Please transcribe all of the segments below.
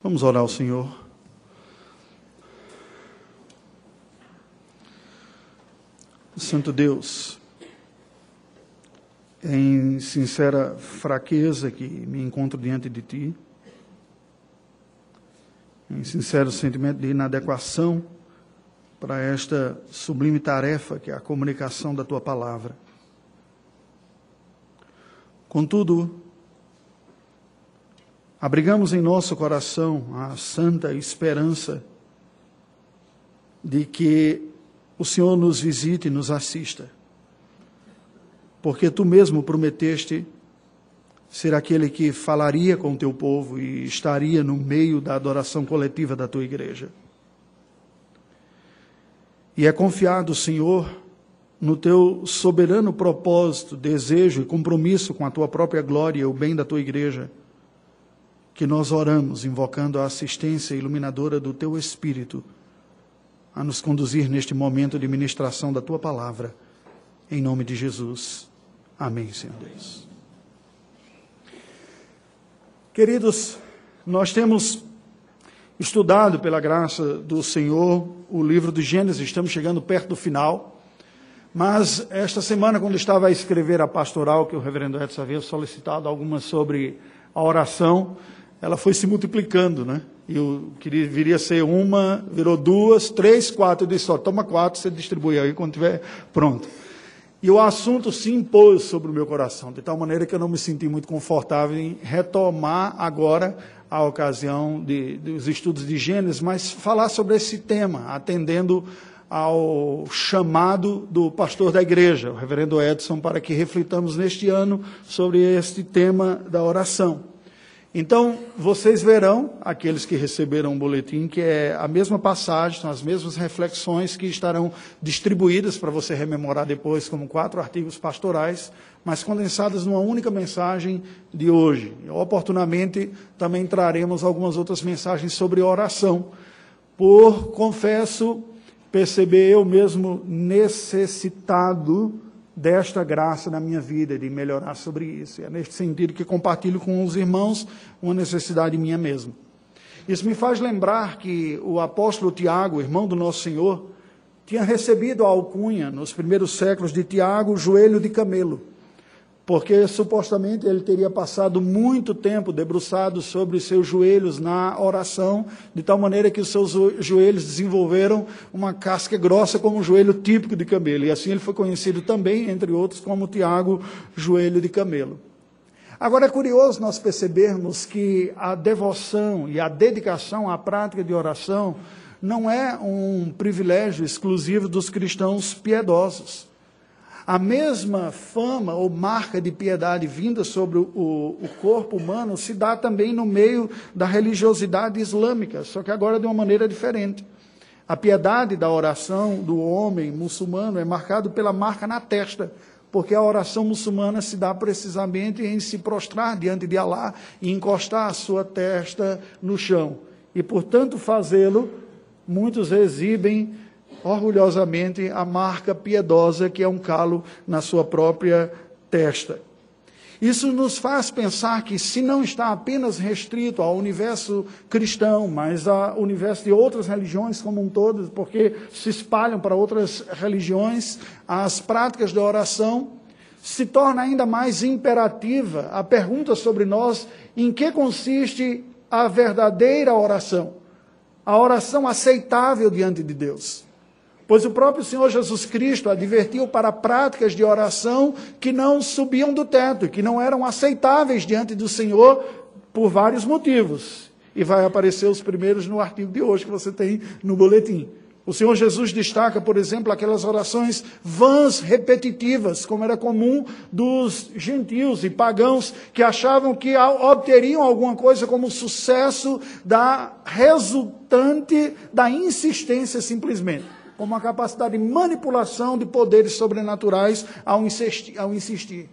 Vamos orar ao Senhor. Santo Deus, em sincera fraqueza que me encontro diante de Ti, em sincero sentimento de inadequação para esta sublime tarefa que é a comunicação da Tua palavra. Contudo, abrigamos em nosso coração a santa esperança de que o Senhor nos visite e nos assista. Porque tu mesmo prometeste ser aquele que falaria com o teu povo e estaria no meio da adoração coletiva da tua igreja. E é confiado, Senhor, no teu soberano propósito, desejo e compromisso com a tua própria glória e o bem da tua igreja, que nós oramos invocando a assistência iluminadora do teu Espírito a nos conduzir neste momento de ministração da tua palavra. Em nome de Jesus. Amém, Senhor Deus. Queridos, nós temos estudado, pela graça do Senhor, o livro de Gênesis, estamos chegando perto do final. Mas esta semana, quando estava a escrever a pastoral, que o reverendo Edson havia solicitado algumas sobre a oração, ela foi se multiplicando, né? E eu queria, viria a ser uma, virou duas, três, quatro. Eu disse só, toma quatro, você distribui aí quando tiver pronto. E o assunto se impôs sobre o meu coração, de tal maneira que eu não me senti muito confortável em retomar agora a ocasião de, dos estudos de Gênesis, mas falar sobre esse tema, atendendo ao chamado do pastor da igreja, o reverendo Edson, para que reflitamos neste ano sobre este tema da oração. Então, vocês verão, aqueles que receberam o boletim, que é a mesma passagem, são as mesmas reflexões que estarão distribuídas para você rememorar depois, como quatro artigos pastorais, mas condensadas numa única mensagem de hoje. Oportunamente, também traremos algumas outras mensagens sobre oração, por, confesso, perceber eu mesmo necessitado desta graça na minha vida, de melhorar sobre isso. É neste sentido que compartilho com os irmãos uma necessidade minha mesmo. Isso me faz lembrar que o apóstolo Tiago, irmão do nosso Senhor, tinha recebido a alcunha, nos primeiros séculos de Tiago, joelho de camelo porque supostamente ele teria passado muito tempo debruçado sobre os seus joelhos na oração, de tal maneira que os seus joelhos desenvolveram uma casca grossa como um joelho típico de camelo. E assim ele foi conhecido também, entre outros, como Tiago, joelho de camelo. Agora é curioso nós percebermos que a devoção e a dedicação à prática de oração não é um privilégio exclusivo dos cristãos piedosos. A mesma fama ou marca de piedade vinda sobre o, o, corpo humano se dá também no meio da religiosidade islâmica, só que agora de uma maneira diferente. A piedade da oração do homem muçulmano é marcado pela marca na testa, porque a oração muçulmana se dá precisamente em se prostrar diante de Alá e encostar a sua testa no chão. E, portanto, fazê-lo, muitos exibem orgulhosamente a marca piedosa que é um calo na sua própria testa. Isso nos faz pensar que, se não está apenas restrito ao universo cristão, mas ao universo de outras religiões como um todo, porque se espalham para outras religiões, as práticas de oração, se torna ainda mais imperativa a pergunta sobre nós: em que consiste a verdadeira oração? A oração aceitável diante de Deus. Pois o próprio Senhor Jesus Cristo advertiu para práticas de oração que não subiam do teto, que não eram aceitáveis diante do Senhor por vários motivos. E vai aparecer os primeiros no artigo de hoje que você tem no boletim. O Senhor Jesus destaca, por exemplo, aquelas orações vãs, repetitivas, como era comum dos gentios e pagãos que achavam que obteriam alguma coisa como sucesso da resultante da insistência simplesmente como uma capacidade de manipulação de poderes sobrenaturais ao insistir, ao insistir.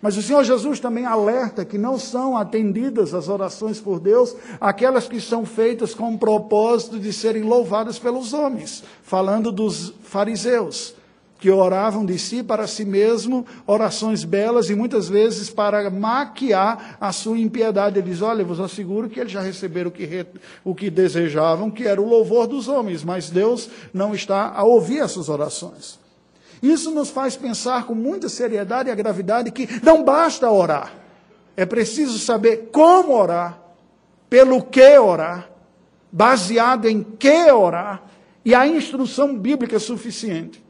Mas o Senhor Jesus também alerta que não são atendidas as orações por Deus aquelas que são feitas com o propósito de serem louvadas pelos homens, falando dos fariseus, que oravam de si para si mesmo, orações belas e muitas vezes para maquiar a sua impiedade. Ele diz: Olha, vos asseguro que eles já receberam o que, re... o que desejavam, que era o louvor dos homens, mas Deus não está a ouvir essas orações. Isso nos faz pensar com muita seriedade e a gravidade que não basta orar, é preciso saber como orar, pelo que orar, baseado em que orar, e a instrução bíblica é suficiente.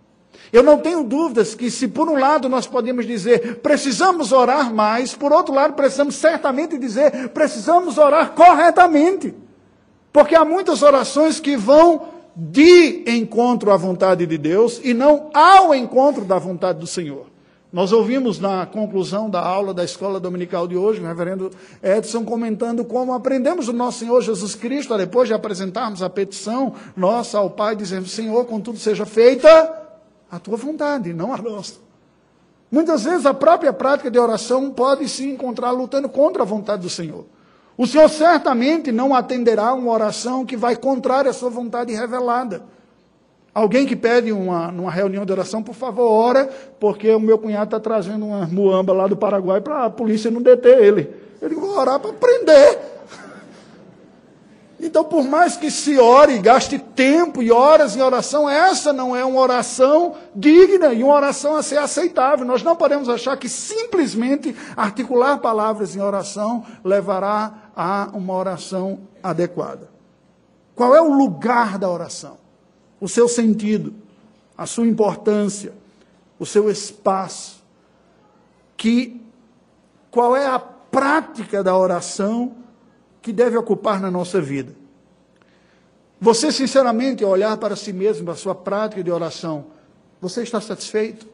Eu não tenho dúvidas que, se por um lado nós podemos dizer precisamos orar mais, por outro lado precisamos certamente dizer precisamos orar corretamente. Porque há muitas orações que vão de encontro à vontade de Deus e não ao encontro da vontade do Senhor. Nós ouvimos na conclusão da aula da escola dominical de hoje, o reverendo Edson comentando como aprendemos o nosso Senhor Jesus Cristo, depois de apresentarmos a petição nossa ao Pai, dizendo: Senhor, contudo seja feita a tua vontade, não a nossa. Muitas vezes a própria prática de oração pode se encontrar lutando contra a vontade do Senhor. O Senhor certamente não atenderá uma oração que vai contrária à sua vontade revelada. Alguém que pede uma, numa reunião de oração, por favor, ora, porque o meu cunhado está trazendo uma muamba lá do Paraguai para a polícia não deter ele. Digo, vou orar para prender. Então, por mais que se ore, gaste tempo e horas em oração, essa não é uma oração digna e uma oração a ser aceitável. Nós não podemos achar que simplesmente articular palavras em oração levará a uma oração adequada. Qual é o lugar da oração? O seu sentido, a sua importância, o seu espaço. Que qual é a prática da oração que deve ocupar na nossa vida. Você, sinceramente, olhar para si mesmo, a sua prática de oração, você está satisfeito?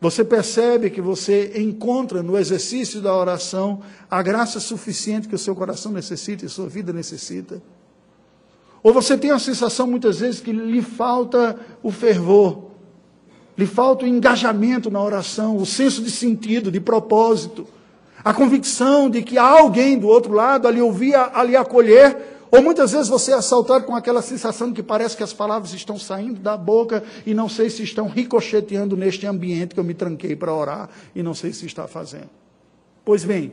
Você percebe que você encontra no exercício da oração a graça suficiente que o seu coração necessita e sua vida necessita? Ou você tem a sensação muitas vezes que lhe falta o fervor, lhe falta o engajamento na oração, o senso de sentido, de propósito a convicção de que há alguém do outro lado ali ouvir, ali acolher, ou muitas vezes você é assaltado com aquela sensação que parece que as palavras estão saindo da boca e não sei se estão ricocheteando neste ambiente que eu me tranquei para orar e não sei se está fazendo. Pois bem,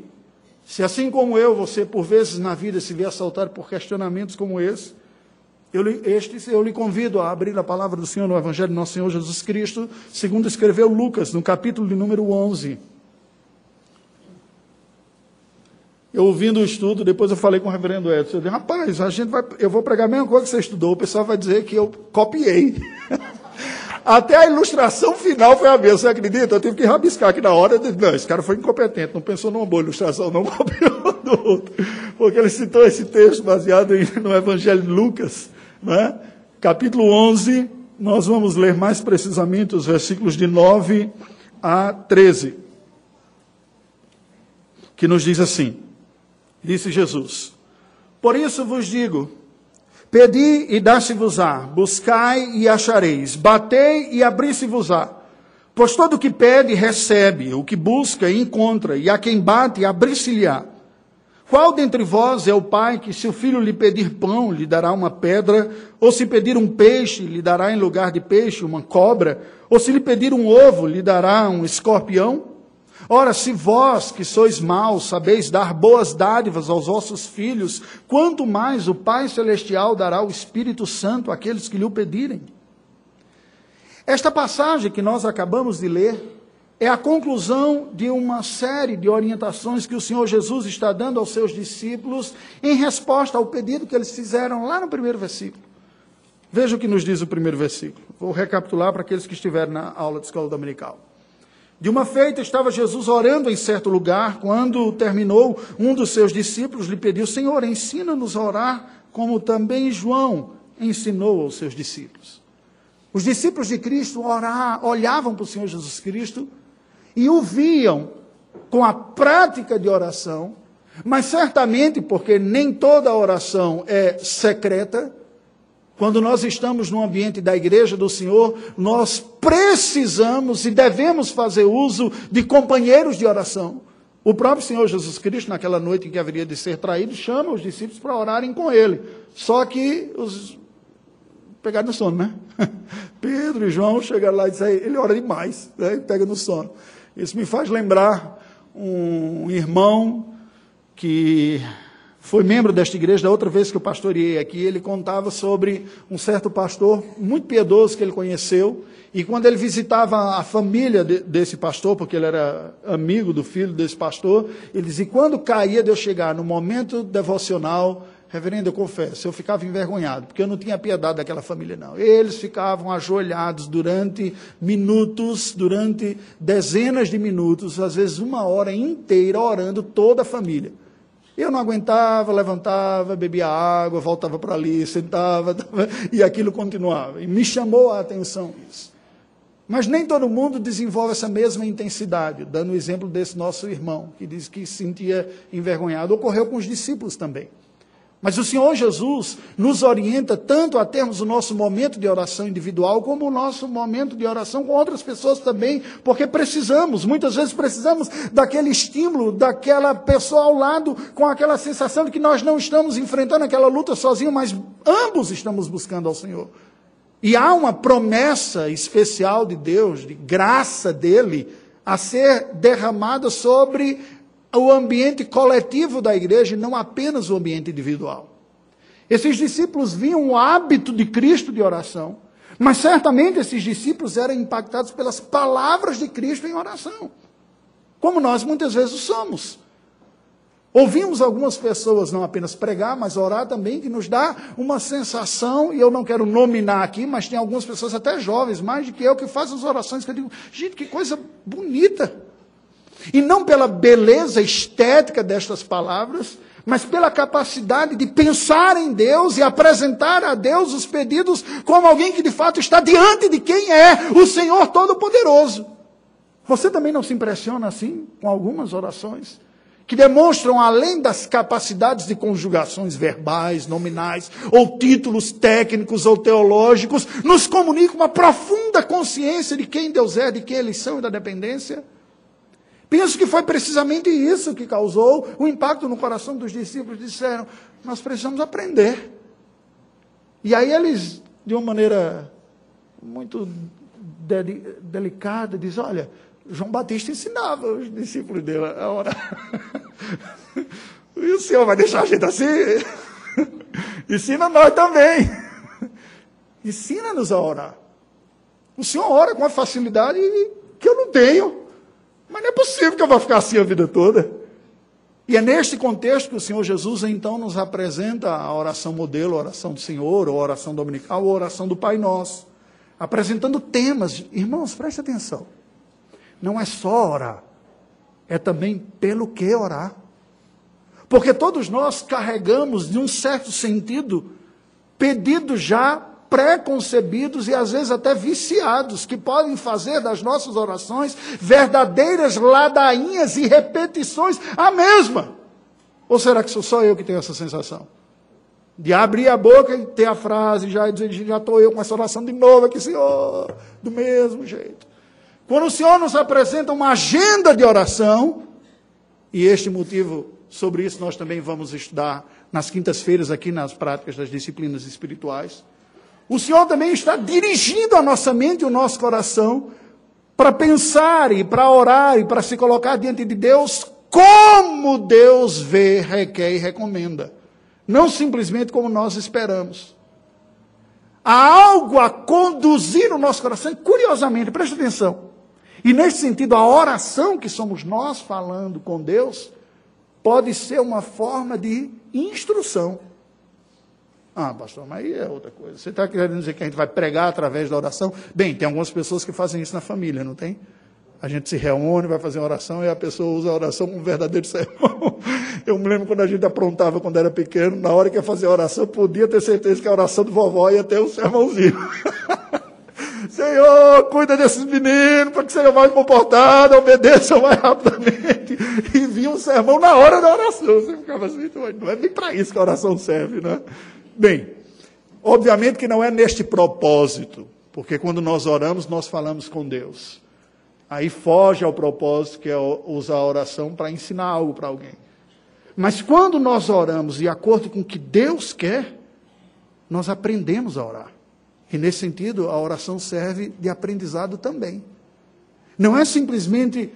se assim como eu, você por vezes na vida se vê assaltado por questionamentos como esse, eu, este, eu lhe convido a abrir a palavra do Senhor no Evangelho de Nosso Senhor Jesus Cristo, segundo escreveu Lucas, no capítulo de número 11. Eu ouvindo o estudo, depois eu falei com o reverendo Edson, eu disse, rapaz, a gente vai, eu vou pregar a mesma coisa que você estudou, o pessoal vai dizer que eu copiei. Até a ilustração final foi a mesma, você acredita? Eu tive que rabiscar aqui na hora, disse, não, esse cara foi incompetente, não pensou numa boa ilustração, não copiou do outro. Porque ele citou esse texto baseado no Evangelho de Lucas, né? capítulo 11, nós vamos ler mais precisamente os versículos de 9 a 13, que nos diz assim, Disse Jesus: Por isso vos digo: Pedi e dá-se-vos-á, buscai e achareis, batei e abri-se-vos-á. Pois todo o que pede, recebe, o que busca, encontra, e a quem bate, abri-se-lhe-á. Qual dentre vós é o pai que, se o filho lhe pedir pão, lhe dará uma pedra, ou se pedir um peixe, lhe dará em lugar de peixe uma cobra, ou se lhe pedir um ovo, lhe dará um escorpião? Ora, se vós, que sois maus, sabeis dar boas dádivas aos vossos filhos, quanto mais o Pai Celestial dará o Espírito Santo àqueles que lhe o pedirem. Esta passagem que nós acabamos de ler é a conclusão de uma série de orientações que o Senhor Jesus está dando aos seus discípulos em resposta ao pedido que eles fizeram lá no primeiro versículo. Veja o que nos diz o primeiro versículo. Vou recapitular para aqueles que estiverem na aula de escola dominical. De uma feita, estava Jesus orando em certo lugar, quando terminou, um dos seus discípulos lhe pediu: Senhor, ensina-nos a orar, como também João ensinou aos seus discípulos. Os discípulos de Cristo orar, olhavam para o Senhor Jesus Cristo e o viam com a prática de oração, mas certamente, porque nem toda oração é secreta, quando nós estamos no ambiente da igreja do Senhor, nós precisamos e devemos fazer uso de companheiros de oração. O próprio Senhor Jesus Cristo, naquela noite em que haveria de ser traído, chama os discípulos para orarem com ele. Só que os pegar no sono, né? Pedro e João chegaram lá e disseram, ele ora demais, né? pega no sono. Isso me faz lembrar um irmão que foi membro desta igreja, da outra vez que eu pastoreei aqui, ele contava sobre um certo pastor muito piedoso que ele conheceu, e quando ele visitava a família de, desse pastor, porque ele era amigo do filho desse pastor, ele dizia, quando caía de eu chegar no momento devocional, reverendo, eu confesso, eu ficava envergonhado, porque eu não tinha piedade daquela família, não. Eles ficavam ajoelhados durante minutos, durante dezenas de minutos, às vezes uma hora inteira, orando toda a família. Eu não aguentava, levantava, bebia água, voltava para ali, sentava, e aquilo continuava. E me chamou a atenção isso. Mas nem todo mundo desenvolve essa mesma intensidade, dando o exemplo desse nosso irmão, que diz que se sentia envergonhado. Ocorreu com os discípulos também. Mas o Senhor Jesus nos orienta tanto a termos o nosso momento de oração individual, como o nosso momento de oração com outras pessoas também, porque precisamos, muitas vezes precisamos daquele estímulo, daquela pessoa ao lado, com aquela sensação de que nós não estamos enfrentando aquela luta sozinhos, mas ambos estamos buscando ao Senhor. E há uma promessa especial de Deus, de graça dele, a ser derramada sobre o ambiente coletivo da igreja e não apenas o ambiente individual. Esses discípulos viam o hábito de Cristo de oração, mas certamente esses discípulos eram impactados pelas palavras de Cristo em oração, como nós muitas vezes somos. Ouvimos algumas pessoas não apenas pregar, mas orar também, que nos dá uma sensação, e eu não quero nominar aqui, mas tem algumas pessoas, até jovens, mais do que eu, que fazem as orações que eu digo, gente, que coisa bonita. E não pela beleza estética destas palavras, mas pela capacidade de pensar em Deus e apresentar a Deus os pedidos como alguém que de fato está diante de quem é o Senhor Todo-Poderoso. Você também não se impressiona assim com algumas orações? Que demonstram, além das capacidades de conjugações verbais, nominais, ou títulos técnicos ou teológicos, nos comunicam uma profunda consciência de quem Deus é, de quem eles são e da dependência? Penso que foi precisamente isso que causou o impacto no coração dos discípulos. Disseram: Nós precisamos aprender. E aí eles, de uma maneira muito de delicada, diz: Olha, João Batista ensinava os discípulos dele a orar. e o Senhor vai deixar a gente assim? Ensina nós também. Ensina-nos a orar. O Senhor ora com uma facilidade que eu não tenho. Mas não é possível que eu vá ficar assim a vida toda. E é neste contexto que o Senhor Jesus então nos apresenta a oração modelo, a oração do Senhor, ou a oração dominical, ou a oração do Pai Nosso. Apresentando temas. Irmãos, preste atenção. Não é só orar, é também pelo que orar. Porque todos nós carregamos, de um certo sentido, pedidos já preconcebidos e às vezes até viciados, que podem fazer das nossas orações verdadeiras ladainhas e repetições a mesma. Ou será que sou só eu que tenho essa sensação? De abrir a boca e ter a frase, já já estou eu com essa oração de novo aqui, Senhor, do mesmo jeito. Quando o Senhor nos apresenta uma agenda de oração, e este motivo, sobre isso nós também vamos estudar nas quintas-feiras aqui nas práticas das disciplinas espirituais. O Senhor também está dirigindo a nossa mente e o nosso coração para pensar e para orar e para se colocar diante de Deus como Deus vê, requer e recomenda. Não simplesmente como nós esperamos. Há algo a conduzir o nosso coração, curiosamente, preste atenção. E nesse sentido, a oração que somos nós falando com Deus pode ser uma forma de instrução. Ah, pastor, mas aí é outra coisa. Você está querendo dizer que a gente vai pregar através da oração? Bem, tem algumas pessoas que fazem isso na família, não tem? A gente se reúne, vai fazer uma oração e a pessoa usa a oração como um verdadeiro sermão. Eu me lembro quando a gente aprontava quando era pequeno, na hora que ia fazer a oração, podia ter certeza que a oração do vovó ia ter um sermãozinho. Senhor, cuida desses meninos, para que sejam mais comportados, obedeçam mais rapidamente. E vinha um sermão na hora da oração. Você ficava assim, não é nem para isso que a oração serve, né? Bem, obviamente que não é neste propósito, porque quando nós oramos, nós falamos com Deus. Aí foge ao propósito que é usar a oração para ensinar algo para alguém. Mas quando nós oramos de acordo com o que Deus quer, nós aprendemos a orar. E nesse sentido, a oração serve de aprendizado também. Não é simplesmente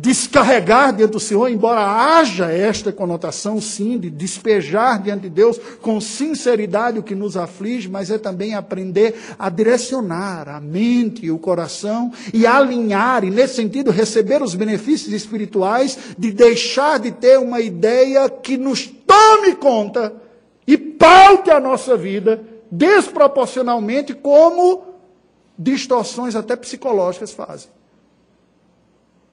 descarregar diante do Senhor, embora haja esta conotação, sim, de despejar diante de Deus com sinceridade o que nos aflige, mas é também aprender a direcionar a mente e o coração e alinhar, e nesse sentido receber os benefícios espirituais de deixar de ter uma ideia que nos tome conta e paute a nossa vida desproporcionalmente, como distorções até psicológicas fazem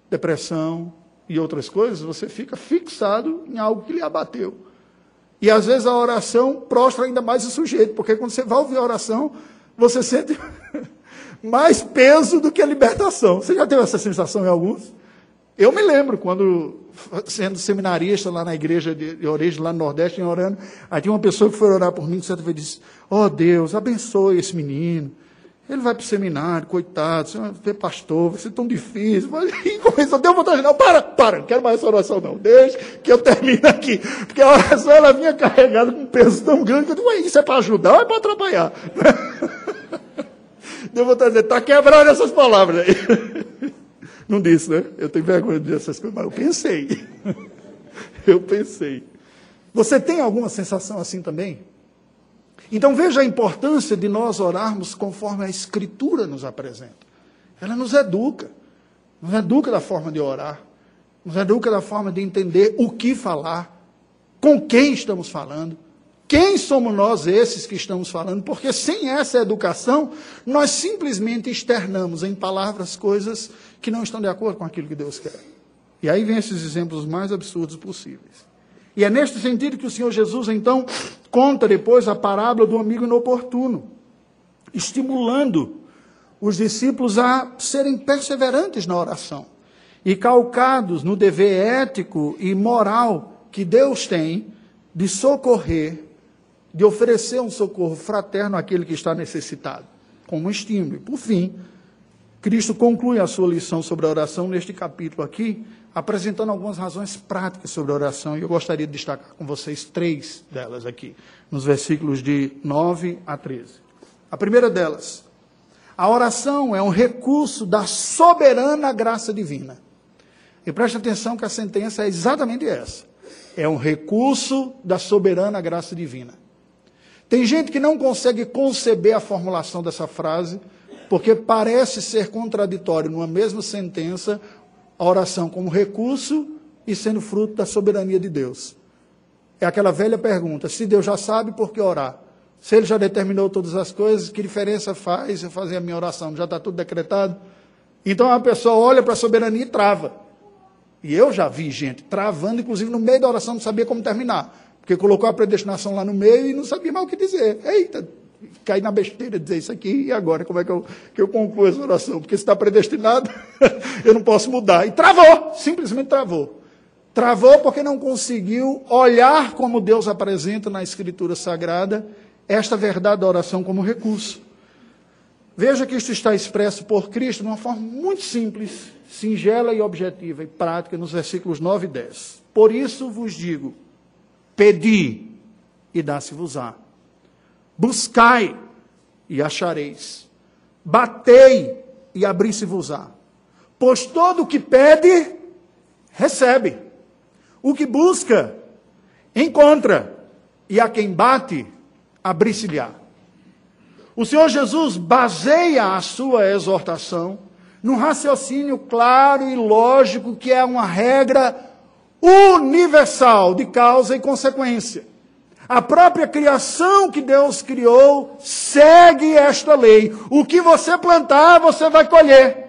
depressão e outras coisas, você fica fixado em algo que lhe abateu. E às vezes a oração prostra ainda mais o sujeito, porque quando você vai ouvir a oração, você sente mais peso do que a libertação. Você já teve essa sensação em alguns? Eu me lembro quando, sendo seminarista lá na igreja de origem, lá no Nordeste, orando, aí tinha uma pessoa que foi orar por mim, que certa vez disse: Oh Deus, abençoe esse menino. Ele vai para o seminário, coitado, você vai ser pastor, vai ser tão difícil. Mas, e começou, deu vontade, não, para, para, não quero mais essa oração, não. Deixa que eu termine aqui. Porque a oração ela vinha carregada com um peso tão grande que eu digo, isso é para ajudar ou é para atrapalhar? Deu vontade de dizer, está quebrando essas palavras aí. Não disse, né? Eu tenho vergonha de dizer essas coisas, mas eu pensei. Eu pensei. Você tem alguma sensação assim também? Então veja a importância de nós orarmos conforme a Escritura nos apresenta. Ela nos educa, nos educa da forma de orar, nos educa da forma de entender o que falar, com quem estamos falando, quem somos nós esses que estamos falando, porque sem essa educação, nós simplesmente externamos em palavras coisas que não estão de acordo com aquilo que Deus quer. E aí vem esses exemplos mais absurdos possíveis. E é neste sentido que o Senhor Jesus, então, conta depois a parábola do amigo inoportuno, estimulando os discípulos a serem perseverantes na oração e calcados no dever ético e moral que Deus tem de socorrer, de oferecer um socorro fraterno àquele que está necessitado, como estímulo. E, por fim, Cristo conclui a sua lição sobre a oração neste capítulo aqui, apresentando algumas razões práticas sobre a oração, e eu gostaria de destacar com vocês três delas aqui, nos versículos de 9 a 13. A primeira delas, a oração é um recurso da soberana graça divina. E preste atenção que a sentença é exatamente essa. É um recurso da soberana graça divina. Tem gente que não consegue conceber a formulação dessa frase, porque parece ser contraditório numa mesma sentença a oração como recurso e sendo fruto da soberania de Deus. É aquela velha pergunta: se Deus já sabe, por que orar? Se Ele já determinou todas as coisas, que diferença faz eu fazer a minha oração? Já está tudo decretado? Então a pessoa olha para a soberania e trava. E eu já vi gente travando, inclusive no meio da oração, não sabia como terminar. Porque colocou a predestinação lá no meio e não sabia mais o que dizer. Eita, caí na besteira de dizer isso aqui, e agora como é que eu, que eu concluo essa oração? Porque se está predestinado, eu não posso mudar. E travou, simplesmente travou. Travou porque não conseguiu olhar como Deus apresenta na Escritura Sagrada esta verdade da oração como recurso. Veja que isto está expresso por Cristo de uma forma muito simples, singela e objetiva e prática nos versículos 9 e 10. Por isso vos digo: pedi e dá-se-vos-á Buscai e achareis. Batei e abri-se-vos-á. Pois todo o que pede, recebe. O que busca, encontra. E a quem bate, abri-se-lhe-á. O Senhor Jesus baseia a sua exortação num raciocínio claro e lógico que é uma regra universal de causa e consequência. A própria criação que Deus criou segue esta lei. O que você plantar, você vai colher.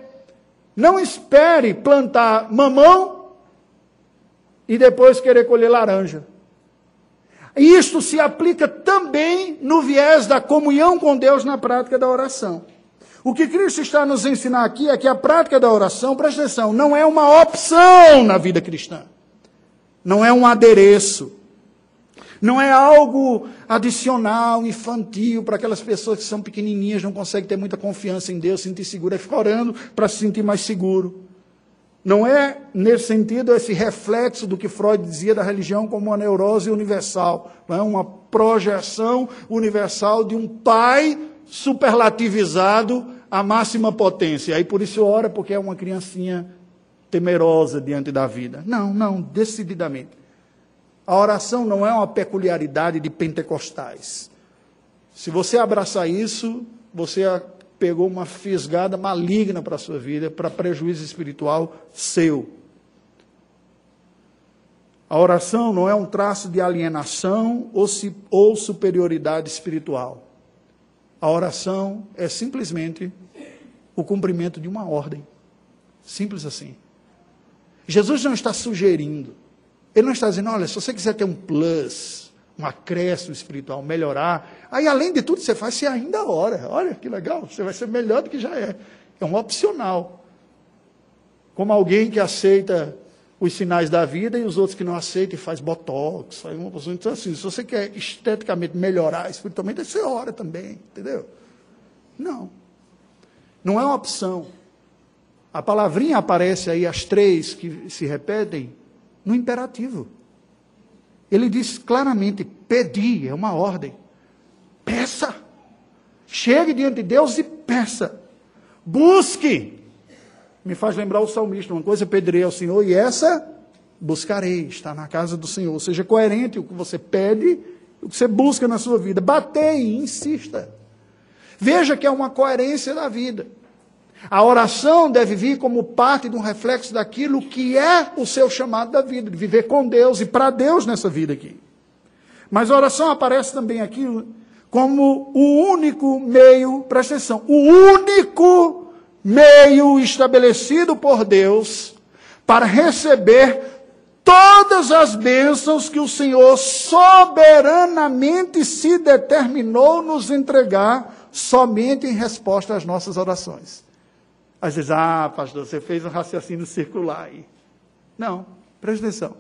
Não espere plantar mamão e depois querer colher laranja. Isto se aplica também no viés da comunhão com Deus na prática da oração. O que Cristo está nos ensinar aqui é que a prática da oração, presta atenção, não é uma opção na vida cristã. Não é um adereço. Não é algo adicional, infantil, para aquelas pessoas que são pequenininhas, não conseguem ter muita confiança em Deus, se sentir seguro, é ficar orando para se sentir mais seguro. Não é, nesse sentido, esse reflexo do que Freud dizia da religião como uma neurose universal, não é uma projeção universal de um pai superlativizado à máxima potência. Aí por isso ora, porque é uma criancinha temerosa diante da vida. Não, não, decididamente. A oração não é uma peculiaridade de pentecostais. Se você abraçar isso, você pegou uma fisgada maligna para a sua vida, para prejuízo espiritual seu. A oração não é um traço de alienação ou, se, ou superioridade espiritual. A oração é simplesmente o cumprimento de uma ordem. Simples assim. Jesus não está sugerindo, ele não está dizendo, olha, se você quiser ter um plus, um acréscimo espiritual, melhorar, aí além de tudo você faz, você ainda ora. Olha que legal, você vai ser melhor do que já é. É um opcional. Como alguém que aceita os sinais da vida e os outros que não aceitam e faz botox. Faz uma pessoa, então, assim, se você quer esteticamente melhorar espiritualmente, você ora também, entendeu? Não. Não é uma opção. A palavrinha aparece aí, as três que se repetem, no imperativo. Ele diz claramente: pedir, é uma ordem. Peça. Chegue diante de Deus e peça. Busque. Me faz lembrar o salmista: uma coisa pedirei ao Senhor e essa buscarei. Está na casa do Senhor. Seja coerente o que você pede, o que você busca na sua vida. Batei, insista. Veja que é uma coerência da vida. A oração deve vir como parte de um reflexo daquilo que é o seu chamado da vida, de viver com Deus e para Deus nessa vida aqui. Mas a oração aparece também aqui como o único meio, presta atenção, o único meio estabelecido por Deus para receber todas as bênçãos que o Senhor soberanamente se determinou nos entregar somente em resposta às nossas orações. Às vezes, ah, pastor, você fez um raciocínio circular aí. Não, presta atenção.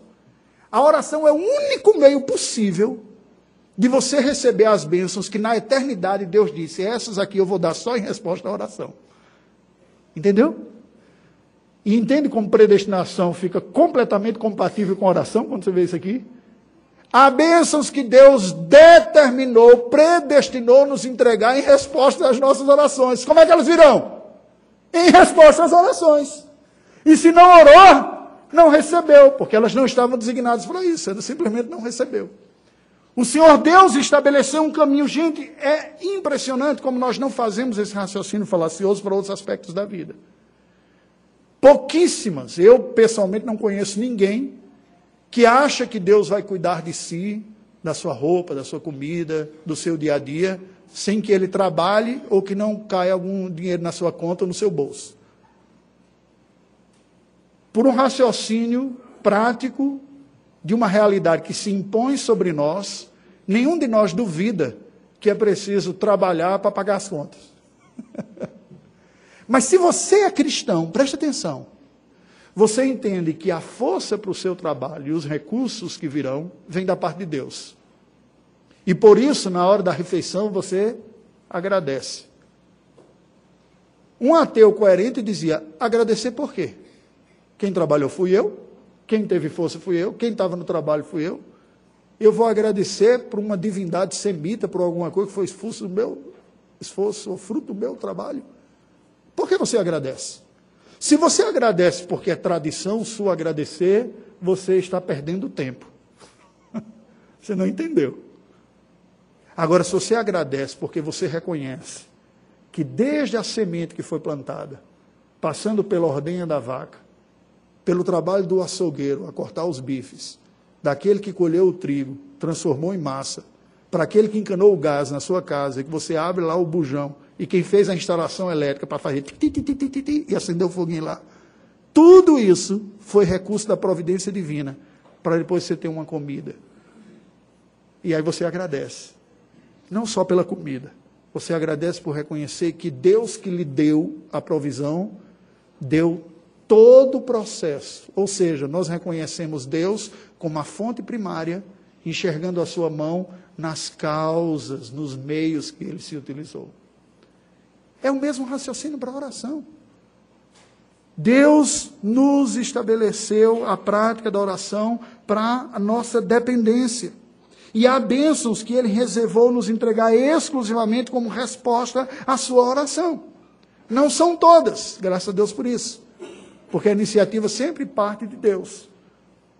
A oração é o único meio possível de você receber as bênçãos que na eternidade Deus disse: essas aqui eu vou dar só em resposta à oração. Entendeu? E entende como predestinação fica completamente compatível com a oração quando você vê isso aqui? Há bênçãos que Deus determinou, predestinou nos entregar em resposta às nossas orações. Como é que elas virão? Em resposta às orações. E se não orou, não recebeu, porque elas não estavam designadas para isso, ele simplesmente não recebeu. O Senhor Deus estabeleceu um caminho. Gente, é impressionante como nós não fazemos esse raciocínio falacioso para outros aspectos da vida. Pouquíssimas, eu pessoalmente não conheço ninguém que acha que Deus vai cuidar de si, da sua roupa, da sua comida, do seu dia a dia, sem que ele trabalhe ou que não caia algum dinheiro na sua conta ou no seu bolso. Por um raciocínio prático de uma realidade que se impõe sobre nós, nenhum de nós duvida que é preciso trabalhar para pagar as contas. Mas se você é cristão, preste atenção. Você entende que a força para o seu trabalho e os recursos que virão vêm da parte de Deus. E por isso, na hora da refeição, você agradece. Um ateu coerente dizia: agradecer por quê? Quem trabalhou fui eu, quem teve força fui eu, quem estava no trabalho fui eu. Eu vou agradecer por uma divindade semita, por alguma coisa que foi esforço do meu esforço, ou fruto do meu trabalho. Por que você agradece? Se você agradece porque é tradição sua agradecer, você está perdendo tempo. você não entendeu. Agora, se você agradece porque você reconhece que desde a semente que foi plantada, passando pela ordenha da vaca, pelo trabalho do açougueiro a cortar os bifes, daquele que colheu o trigo, transformou em massa, para aquele que encanou o gás na sua casa, que você abre lá o bujão, e quem fez a instalação elétrica para fazer e acender o foguinho lá. Tudo isso foi recurso da providência divina, para depois você ter uma comida. E aí você agradece não só pela comida. Você agradece por reconhecer que Deus que lhe deu a provisão, deu todo o processo. Ou seja, nós reconhecemos Deus como a fonte primária, enxergando a sua mão nas causas, nos meios que ele se utilizou. É o mesmo raciocínio para a oração. Deus nos estabeleceu a prática da oração para a nossa dependência. E há bênçãos que ele reservou nos entregar exclusivamente como resposta à sua oração. Não são todas, graças a Deus por isso. Porque a iniciativa sempre parte de Deus.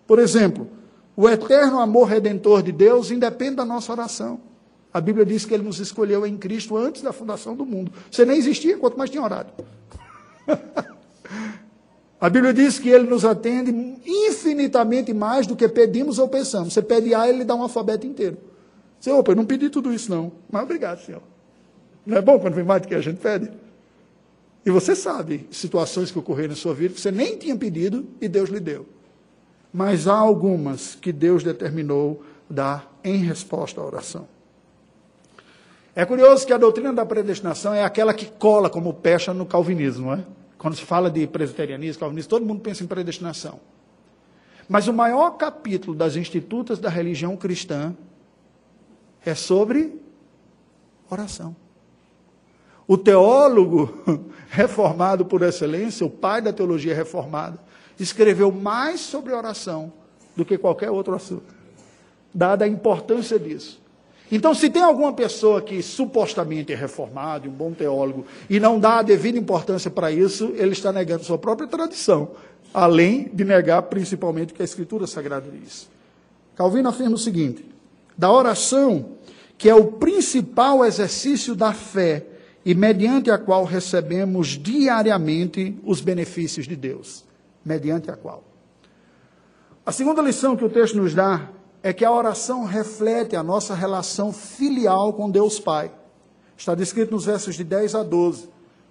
Por exemplo, o eterno amor redentor de Deus independe da nossa oração. A Bíblia diz que ele nos escolheu em Cristo antes da fundação do mundo. Você nem existia, quanto mais tinha orado. A Bíblia diz que ele nos atende infinitamente mais do que pedimos ou pensamos. Você pede A, ele dá um alfabeto inteiro. Você, opa, eu não pedi tudo isso não. Mas obrigado, Senhor. Não é bom quando vem mais do que a gente pede? E você sabe situações que ocorreram na sua vida que você nem tinha pedido e Deus lhe deu. Mas há algumas que Deus determinou dar em resposta à oração. É curioso que a doutrina da predestinação é aquela que cola como pecha no calvinismo, não é? Quando se fala de presbiterianismo, calvinismo, todo mundo pensa em predestinação. Mas o maior capítulo das institutas da religião cristã é sobre oração. O teólogo reformado por excelência, o pai da teologia reformada, escreveu mais sobre oração do que qualquer outro assunto, dada a importância disso. Então, se tem alguma pessoa que supostamente é reformado, um bom teólogo, e não dá a devida importância para isso, ele está negando sua própria tradição, além de negar principalmente o que a Escritura Sagrada diz. Calvino afirma o seguinte: da oração, que é o principal exercício da fé e mediante a qual recebemos diariamente os benefícios de Deus. Mediante a qual. A segunda lição que o texto nos dá é que a oração reflete a nossa relação filial com Deus Pai. Está descrito nos versos de 10 a 12.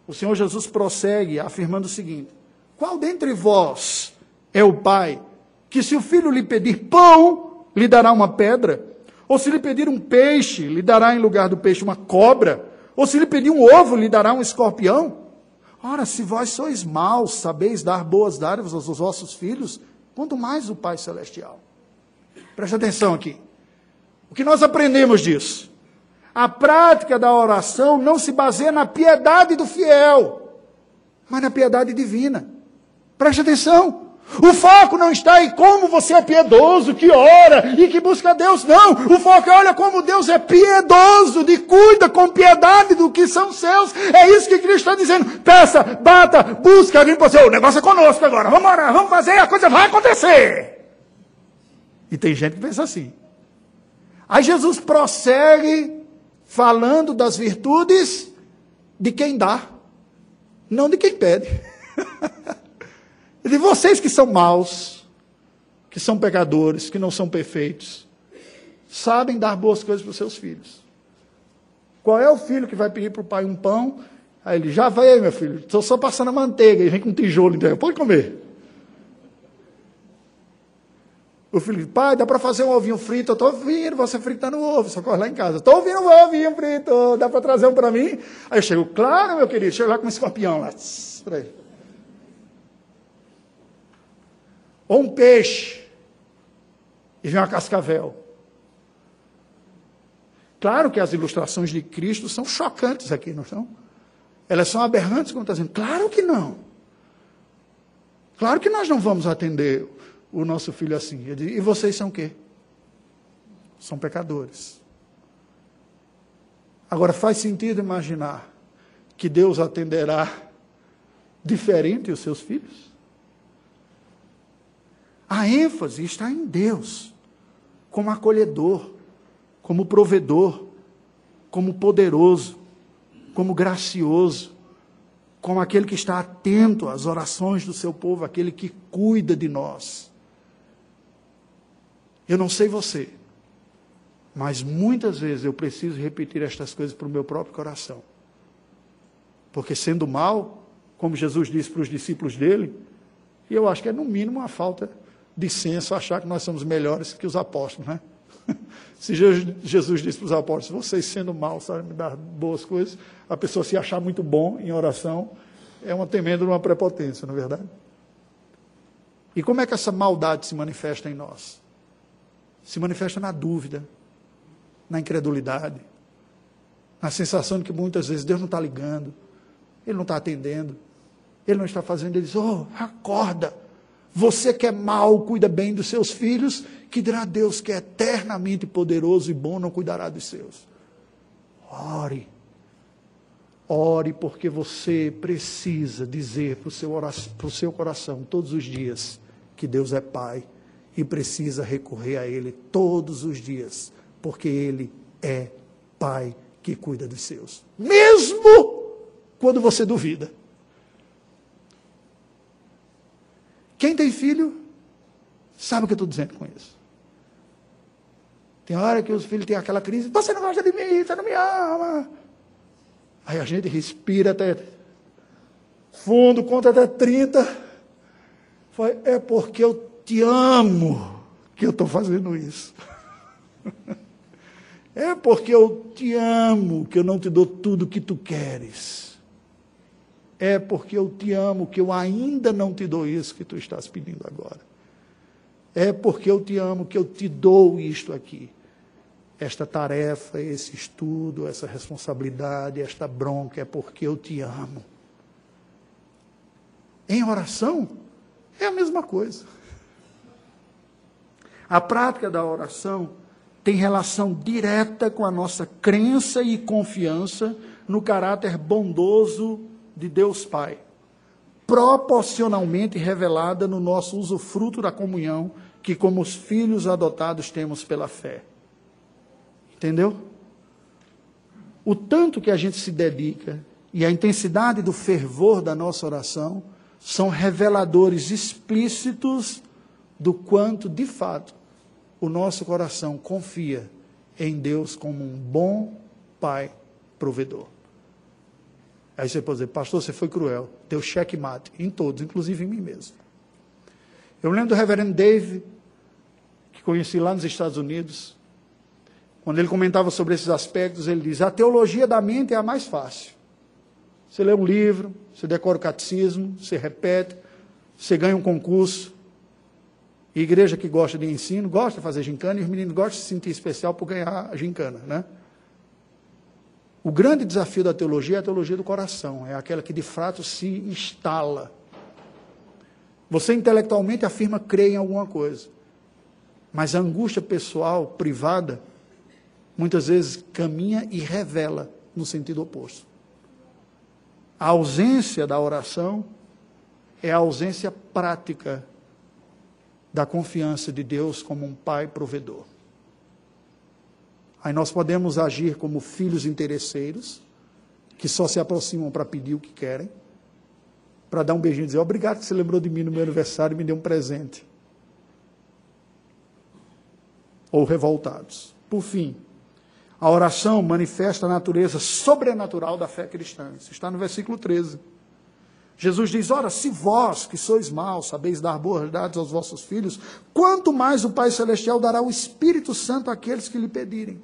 O Senhor Jesus prossegue afirmando o seguinte: Qual dentre vós é o pai que, se o filho lhe pedir pão, lhe dará uma pedra? Ou se lhe pedir um peixe, lhe dará em lugar do peixe uma cobra? Ou se lhe pedir um ovo, lhe dará um escorpião? Ora, se vós sois maus, sabeis dar boas dádivas aos vossos filhos, quanto mais o Pai Celestial. Preste atenção aqui. O que nós aprendemos disso? A prática da oração não se baseia na piedade do fiel, mas na piedade divina. Preste atenção. O foco não está em como você é piedoso, que ora e que busca Deus, não. O foco é olha como Deus é piedoso, de cuida com piedade do que são seus. É isso que Cristo está dizendo. Peça, bata, busca, alguém dizer, o negócio é conosco agora. Vamos orar, vamos fazer, a coisa vai acontecer. E tem gente que pensa assim. Aí Jesus prossegue falando das virtudes de quem dá, não de quem pede. de vocês que são maus, que são pecadores, que não são perfeitos, sabem dar boas coisas para os seus filhos. Qual é o filho que vai pedir para o pai um pão? Aí ele, já vai, meu filho, estou só passando a manteiga, e vem com um tijolo, então, pode comer. O filho diz, pai, dá para fazer um ovinho frito? Eu estou ouvindo você fritando ovo, só corre lá em casa. Estou ouvindo um ovinho frito, dá para trazer um para mim? Aí eu chego, claro, meu querido, chego lá com um escorpião lá. Ou um peixe, e vem uma cascavel. Claro que as ilustrações de Cristo são chocantes aqui, não são? Elas são aberrantes, como está dizendo. Claro que não. Claro que nós não vamos atender o nosso filho assim. Ele diz, e vocês são o quê? São pecadores. Agora, faz sentido imaginar que Deus atenderá diferente os seus filhos? A ênfase está em Deus, como acolhedor, como provedor, como poderoso, como gracioso, como aquele que está atento às orações do seu povo, aquele que cuida de nós. Eu não sei você, mas muitas vezes eu preciso repetir estas coisas para o meu próprio coração. Porque sendo mal, como Jesus disse para os discípulos dele, e eu acho que é no mínimo uma falta de senso achar que nós somos melhores que os apóstolos, né? Se Jesus disse para os apóstolos, vocês sendo mal sabem me dar boas coisas, a pessoa se achar muito bom em oração, é uma temendo uma prepotência, não é verdade? E como é que essa maldade se manifesta em nós? Se manifesta na dúvida, na incredulidade, na sensação de que muitas vezes Deus não está ligando, Ele não está atendendo, Ele não está fazendo, Ele diz, oh, acorda, Você que é mal, cuida bem dos seus filhos, que dirá Deus que é eternamente poderoso e bom, não cuidará dos seus. Ore. Ore porque você precisa dizer para o seu, seu coração todos os dias que Deus é Pai e precisa recorrer a Ele todos os dias, porque Ele é Pai que cuida dos seus. Mesmo quando você duvida. Quem tem filho, sabe o que eu estou dizendo com isso. Tem hora que os filhos têm aquela crise, você não gosta de mim, você não me ama. Aí a gente respira até fundo, conta até 30. Foi, é porque eu te amo que eu estou fazendo isso. É porque eu te amo que eu não te dou tudo o que tu queres. É porque eu te amo que eu ainda não te dou isso que tu estás pedindo agora. É porque eu te amo que eu te dou isto aqui esta tarefa, esse estudo, essa responsabilidade, esta bronca, é porque eu te amo. Em oração, é a mesma coisa. A prática da oração tem relação direta com a nossa crença e confiança no caráter bondoso de Deus Pai, proporcionalmente revelada no nosso usufruto da comunhão que, como os filhos adotados, temos pela fé. Entendeu? O tanto que a gente se dedica e a intensidade do fervor da nossa oração são reveladores explícitos do quanto, de fato, o nosso coração confia em Deus como um bom Pai provedor. Aí você pode dizer, pastor, você foi cruel, deu checkmate em todos, inclusive em mim mesmo. Eu lembro do reverendo Dave, que conheci lá nos Estados Unidos, quando ele comentava sobre esses aspectos, ele diz: a teologia da mente é a mais fácil. Você lê um livro, você decora o catecismo, você repete, você ganha um concurso. Igreja que gosta de ensino, gosta de fazer gincana, e os meninos gostam de se sentir especial por ganhar a gincana, né? O grande desafio da teologia é a teologia do coração, é aquela que de fato se instala. Você intelectualmente afirma crer em alguma coisa, mas a angústia pessoal, privada, muitas vezes caminha e revela no sentido oposto. A ausência da oração é a ausência prática da confiança de Deus como um pai provedor. Aí nós podemos agir como filhos interesseiros, que só se aproximam para pedir o que querem, para dar um beijinho e dizer: Obrigado que você lembrou de mim no meu aniversário e me deu um presente. Ou revoltados. Por fim, a oração manifesta a natureza sobrenatural da fé cristã. Isso está no versículo 13. Jesus diz: Ora, se vós, que sois maus, sabeis dar boas dados aos vossos filhos, quanto mais o Pai Celestial dará o Espírito Santo àqueles que lhe pedirem.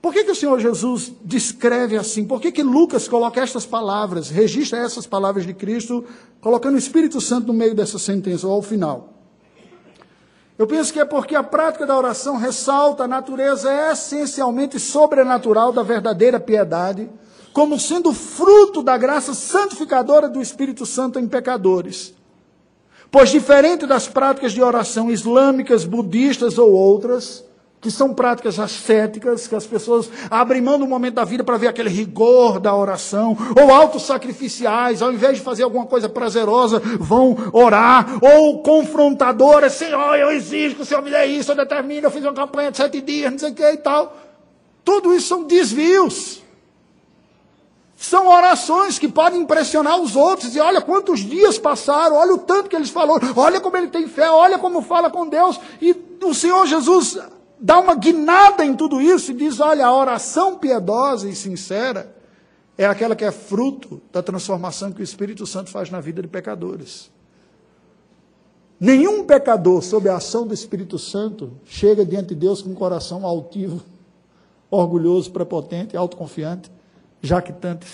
Por que, que o Senhor Jesus descreve assim? Por que, que Lucas coloca estas palavras, registra essas palavras de Cristo, colocando o Espírito Santo no meio dessa sentença, ou ao final? Eu penso que é porque a prática da oração ressalta a natureza essencialmente sobrenatural da verdadeira piedade, como sendo fruto da graça santificadora do Espírito Santo em pecadores. Pois, diferente das práticas de oração islâmicas, budistas ou outras, que são práticas ascéticas, que as pessoas abrem mão no momento da vida para ver aquele rigor da oração, ou autos sacrificiais, ao invés de fazer alguma coisa prazerosa, vão orar, ou confrontadoras, Senhor, eu exijo que o Senhor me dê isso, eu determino, eu fiz uma campanha de sete dias, não sei o que e tal. Tudo isso são desvios. São orações que podem impressionar os outros, e olha quantos dias passaram, olha o tanto que eles falaram, olha como ele tem fé, olha como fala com Deus, e o Senhor Jesus dá uma guinada em tudo isso e diz: olha, a oração piedosa e sincera é aquela que é fruto da transformação que o Espírito Santo faz na vida de pecadores. Nenhum pecador, sob a ação do Espírito Santo, chega diante de Deus com um coração altivo, orgulhoso, prepotente, autoconfiante, jactante,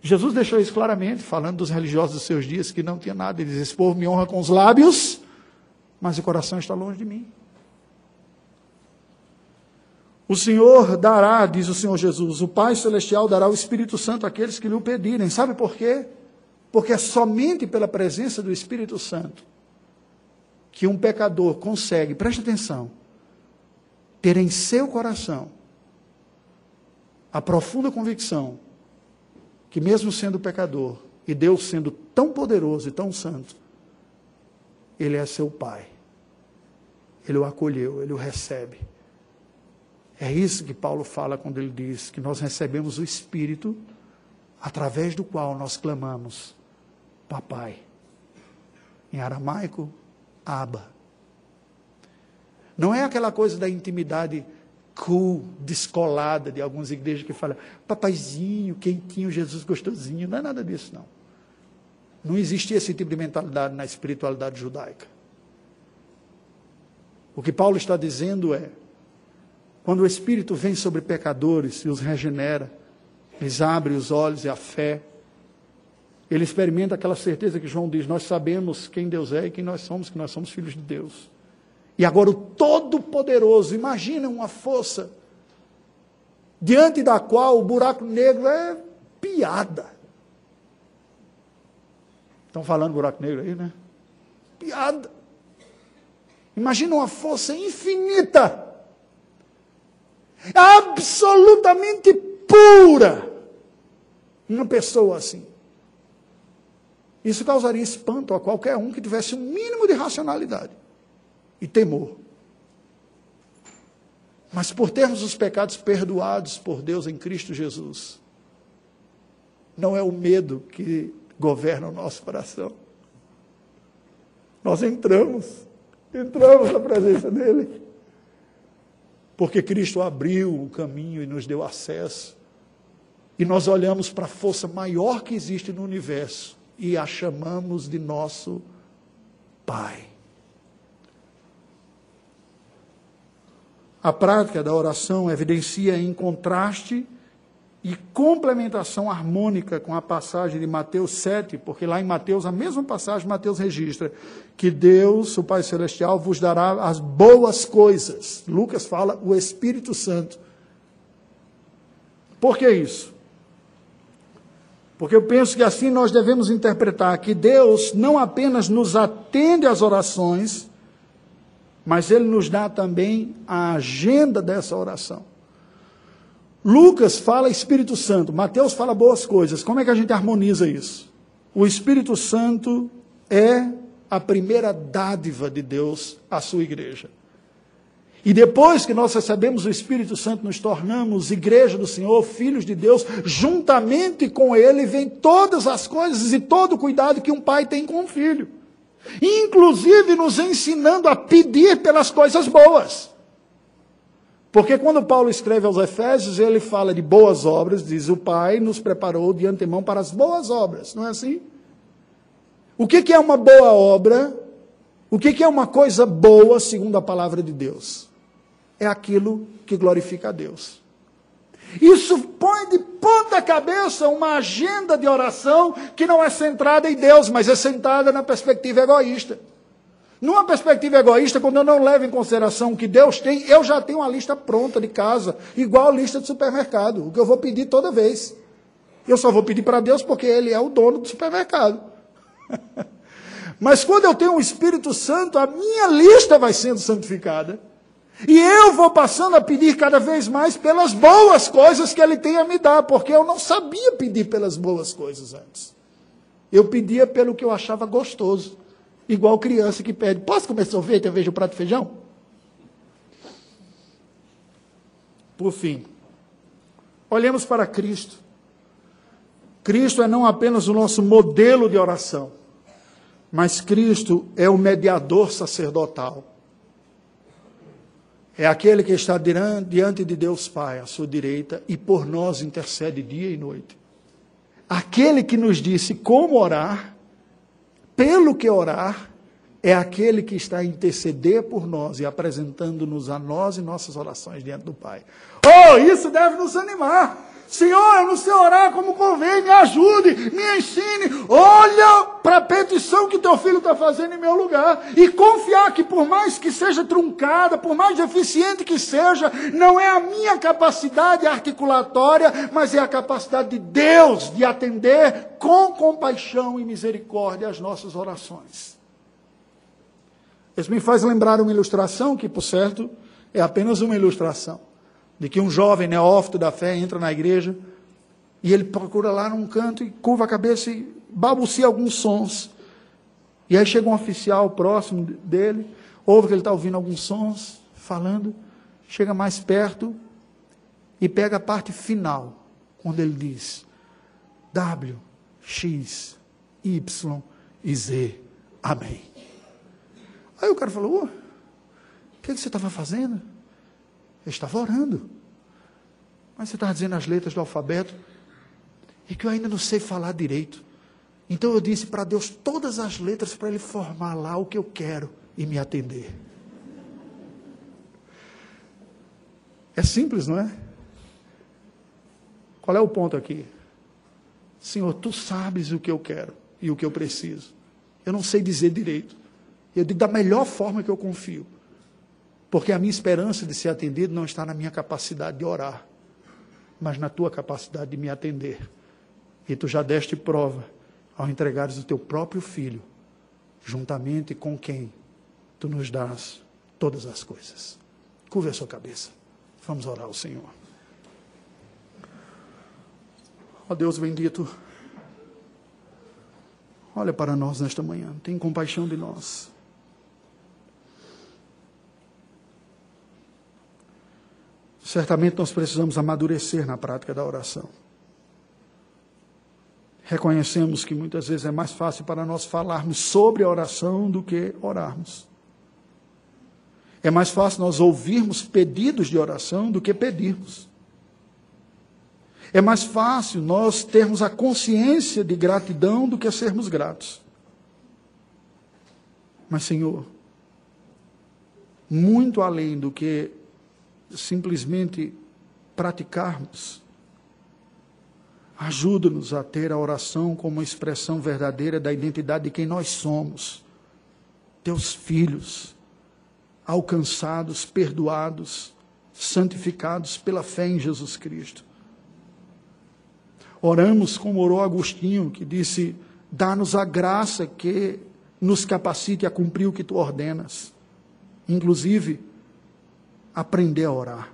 Jesus deixou isso claramente, falando dos religiosos dos seus dias, que não tinha nada. Ele diz: Esse povo me honra com os lábios, mas o coração está longe de mim. O Senhor dará, diz o Senhor Jesus, o Pai Celestial dará o Espírito Santo àqueles que lhe o pedirem. Sabe por quê? Porque é somente pela presença do Espírito Santo que um pecador consegue, preste atenção, ter em seu coração a profunda convicção que, mesmo sendo pecador, e Deus sendo tão poderoso e tão santo, Ele é seu Pai. Ele o acolheu, ele o recebe. É isso que Paulo fala quando ele diz que nós recebemos o Espírito através do qual nós clamamos, Papai. Em aramaico, Aba. Não é aquela coisa da intimidade cool, descolada de algumas igrejas que falam, papaizinho, quentinho, Jesus gostosinho. Não é nada disso, não. Não existia esse tipo de mentalidade na espiritualidade judaica. O que Paulo está dizendo é: quando o Espírito vem sobre pecadores e os regenera, eles abrem os olhos e a fé, ele experimenta aquela certeza que João diz: nós sabemos quem Deus é e quem nós somos, que nós somos filhos de Deus. E agora o Todo-Poderoso, imagina uma força diante da qual o buraco negro é piada. Estão falando buraco negro aí, né? Piada. Imagina uma força infinita, absolutamente pura. Uma pessoa assim. Isso causaria espanto a qualquer um que tivesse um mínimo de racionalidade e temor. Mas por termos os pecados perdoados por Deus em Cristo Jesus, não é o medo que governa o nosso coração. Nós entramos, entramos na presença dEle, porque Cristo abriu o caminho e nos deu acesso. E nós olhamos para a força maior que existe no universo e a chamamos de nosso Pai. A prática da oração evidencia em contraste e complementação harmônica com a passagem de Mateus 7, porque lá em Mateus, a mesma passagem, Mateus registra que Deus, o Pai Celestial, vos dará as boas coisas. Lucas fala o Espírito Santo. Por que isso? Porque eu penso que assim nós devemos interpretar que Deus não apenas nos atende às orações, mas Ele nos dá também a agenda dessa oração. Lucas fala Espírito Santo, Mateus fala boas coisas. Como é que a gente harmoniza isso? O Espírito Santo é a primeira dádiva de Deus à sua igreja. E depois que nós recebemos o Espírito Santo, nos tornamos igreja do Senhor, filhos de Deus, juntamente com Ele vem todas as coisas e todo o cuidado que um pai tem com um filho. Inclusive nos ensinando a pedir pelas coisas boas. Porque quando Paulo escreve aos Efésios, ele fala de boas obras, diz: O Pai nos preparou de antemão para as boas obras, não é assim? O que, é uma boa obra? O que é uma coisa boa, segundo a palavra de Deus? é aquilo que glorifica a Deus. Isso põe de ponta cabeça uma agenda de oração que não é centrada em Deus, mas é centrada na perspectiva egoísta. Numa perspectiva egoísta, quando eu não levo em consideração o que Deus tem, eu já tenho uma lista pronta de casa, igual a lista de supermercado, o que eu vou pedir toda vez. Eu só vou pedir para Deus porque Ele é o dono do supermercado. Mas quando eu tenho o Espírito Santo, a minha lista vai sendo santificada. E eu vou passando a pedir cada vez mais pelas boas coisas que Ele tem a me dar, porque eu não sabia pedir pelas boas coisas antes. Eu pedia pelo que eu achava gostoso. Igual criança que pede: Posso comer sorvete ao invés do prato de feijão? Por fim, olhemos para Cristo. Cristo é não apenas o nosso modelo de oração, mas Cristo é o mediador sacerdotal é aquele que está diante de Deus Pai, à sua direita, e por nós intercede dia e noite. Aquele que nos disse como orar, pelo que orar, é aquele que está a interceder por nós e apresentando-nos a nós e nossas orações diante do Pai. Oh, isso deve nos animar. Senhor, eu não sei orar como convém, me ajude, me ensine. Olha para a petição que teu filho está fazendo em meu lugar. E confiar que, por mais que seja truncada, por mais deficiente que seja, não é a minha capacidade articulatória, mas é a capacidade de Deus de atender com compaixão e misericórdia as nossas orações. Isso me faz lembrar uma ilustração que, por certo, é apenas uma ilustração de que um jovem neófito da fé entra na igreja e ele procura lá num canto e curva a cabeça e balbucia alguns sons. E aí chega um oficial próximo dele, ouve que ele está ouvindo alguns sons, falando, chega mais perto e pega a parte final, onde ele diz: W, X, Y e Z. Amém. Aí o cara falou: o que, que você estava fazendo? Eu estava orando. Mas você estava dizendo as letras do alfabeto e que eu ainda não sei falar direito. Então eu disse para Deus todas as letras para Ele formar lá o que eu quero e me atender. É simples, não é? Qual é o ponto aqui? Senhor, tu sabes o que eu quero e o que eu preciso. Eu não sei dizer direito. Eu digo da melhor forma que eu confio. Porque a minha esperança de ser atendido não está na minha capacidade de orar, mas na tua capacidade de me atender. E tu já deste prova ao entregares o teu próprio filho, juntamente com quem tu nos dás todas as coisas. Curva a sua cabeça. Vamos orar ao Senhor. Ó Deus bendito, olha para nós nesta manhã, tem compaixão de nós. Certamente nós precisamos amadurecer na prática da oração. Reconhecemos que muitas vezes é mais fácil para nós falarmos sobre a oração do que orarmos. É mais fácil nós ouvirmos pedidos de oração do que pedirmos. É mais fácil nós termos a consciência de gratidão do que sermos gratos. Mas, Senhor, muito além do que simplesmente praticarmos. Ajuda-nos a ter a oração como uma expressão verdadeira da identidade de quem nós somos, teus filhos, alcançados, perdoados, santificados pela fé em Jesus Cristo. Oramos como orou Agostinho, que disse: Dá-nos a graça que nos capacite a cumprir o que tu ordenas. Inclusive, aprender a orar.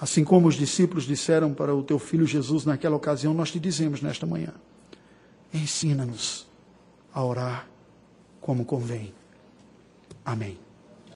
Assim como os discípulos disseram para o teu filho Jesus naquela ocasião, nós te dizemos nesta manhã: ensina-nos a orar como convém. Amém.